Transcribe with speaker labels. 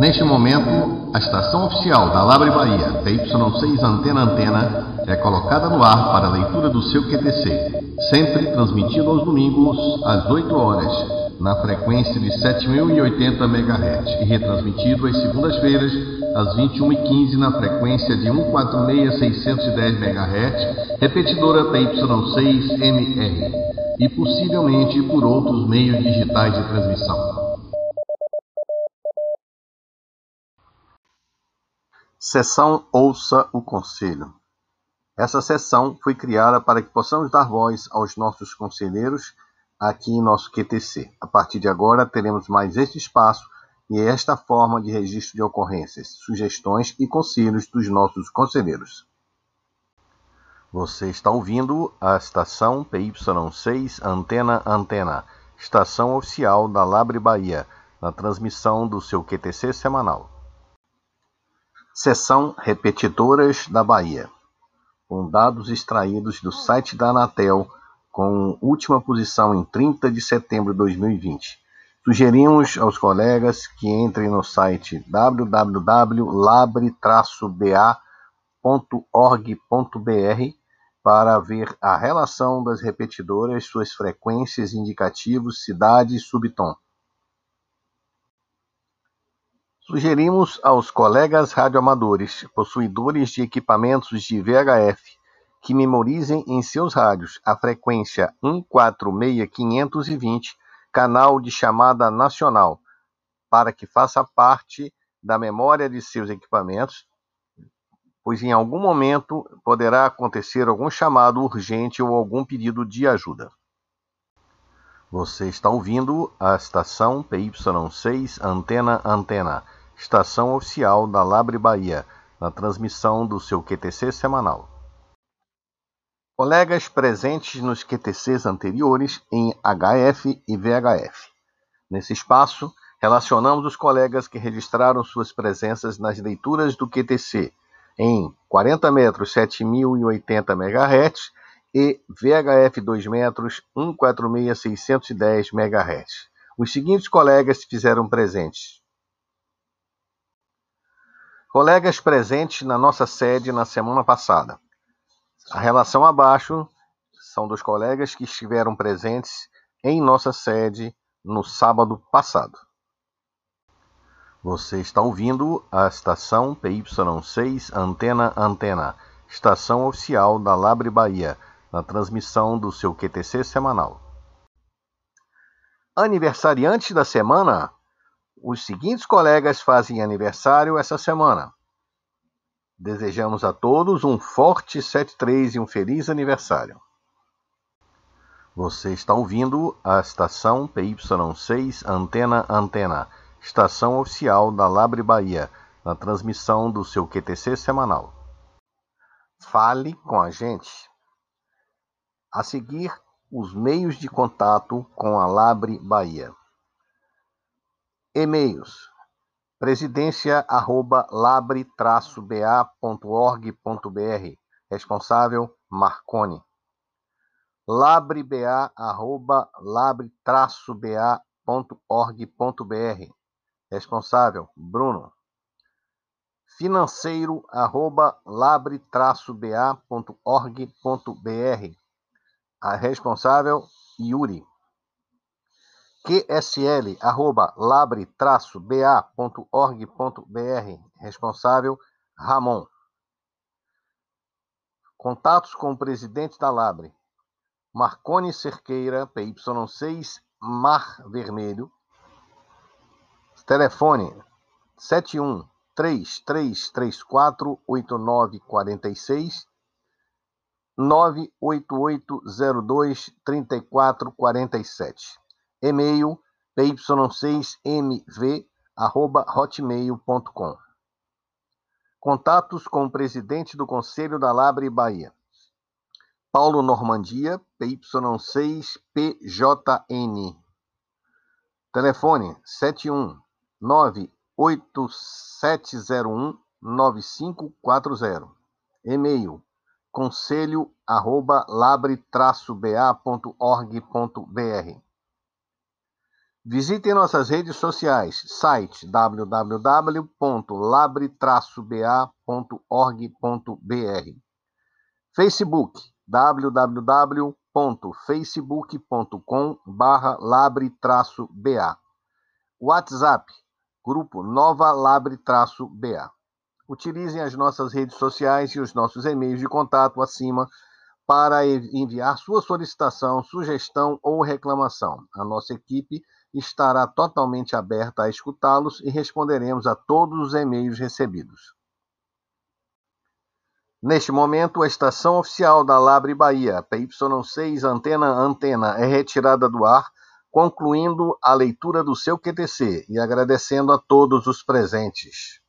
Speaker 1: Neste momento, a estação oficial da Labre Bahia, PY6 Antena Antena, é colocada no ar para a leitura do seu QTC, sempre transmitido aos domingos às 8 horas, na frequência de 7080 MHz e retransmitido às segundas-feiras às 21h15 na frequência de 146610 MHz, repetidora PY6MR e possivelmente por outros meios digitais de transmissão. Sessão Ouça o Conselho. Essa sessão foi criada para que possamos dar voz aos nossos conselheiros aqui em nosso QTC. A partir de agora, teremos mais este espaço e esta forma de registro de ocorrências, sugestões e conselhos dos nossos conselheiros. Você está ouvindo a estação PY6 Antena Antena, estação oficial da Labre Bahia, na transmissão do seu QTC semanal. Seção Repetidoras da Bahia. Com dados extraídos do site da Anatel, com última posição em 30 de setembro de 2020. Sugerimos aos colegas que entrem no site www.labre-ba.org.br para ver a relação das repetidoras, suas frequências, indicativos, cidade e subtom. Sugerimos aos colegas radioamadores, possuidores de equipamentos de VHF, que memorizem em seus rádios a frequência 146520, canal de chamada nacional, para que faça parte da memória de seus equipamentos, pois em algum momento poderá acontecer algum chamado urgente ou algum pedido de ajuda. Você está ouvindo a estação PY6 Antena Antena estação oficial da Labre Bahia, na transmissão do seu QTC semanal. Colegas presentes nos QTCs anteriores em HF e VHF. Nesse espaço, relacionamos os colegas que registraram suas presenças nas leituras do QTC em 40 metros 7080 MHz e VHF 2 metros 146610 MHz. Os seguintes colegas se fizeram presentes: Colegas presentes na nossa sede na semana passada. A relação abaixo são dos colegas que estiveram presentes em nossa sede no sábado passado. Você está ouvindo a estação PY6 Antena Antena, estação oficial da Labre Bahia, na transmissão do seu QTC semanal. Aniversariante da semana, os seguintes colegas fazem aniversário essa semana. Desejamos a todos um forte 73 e um feliz aniversário. Você está ouvindo a estação PY6 Antena Antena, estação oficial da Labre Bahia, na transmissão do seu QTC semanal. Fale com a gente. A seguir, os meios de contato com a Labre Bahia. E-mails: presidência@labre-ba.org.br. Responsável: Marconi. labre-ba.labre-ba.org.br. Responsável: Bruno. financeiro@labre-ba.org.br. A responsável: Yuri qsl@labre-ba.org.br, responsável Ramon. Contatos com o presidente da Labre. Marconi Cerqueira, PY6, Mar Vermelho. Telefone 71 3334 8946 98802 3447 e-mail py6mv@hotmail.com. Contatos com o presidente do Conselho da Labre Bahia. Paulo Normandia, PY6PJN. Telefone 71 98701 9540. E-mail conselho arroba labre-ba.org.br Visitem nossas redes sociais, site www.labre-ba.org.br, Facebook www.facebook.com/labre-ba, WhatsApp Grupo Nova Labre-ba. Utilizem as nossas redes sociais e os nossos e-mails de contato acima para enviar sua solicitação, sugestão ou reclamação. A nossa equipe estará totalmente aberta a escutá-los e responderemos a todos os e-mails recebidos. Neste momento, a estação oficial da Labre Bahia, PY6 Antena Antena, é retirada do ar, concluindo a leitura do seu QTC e agradecendo a todos os presentes.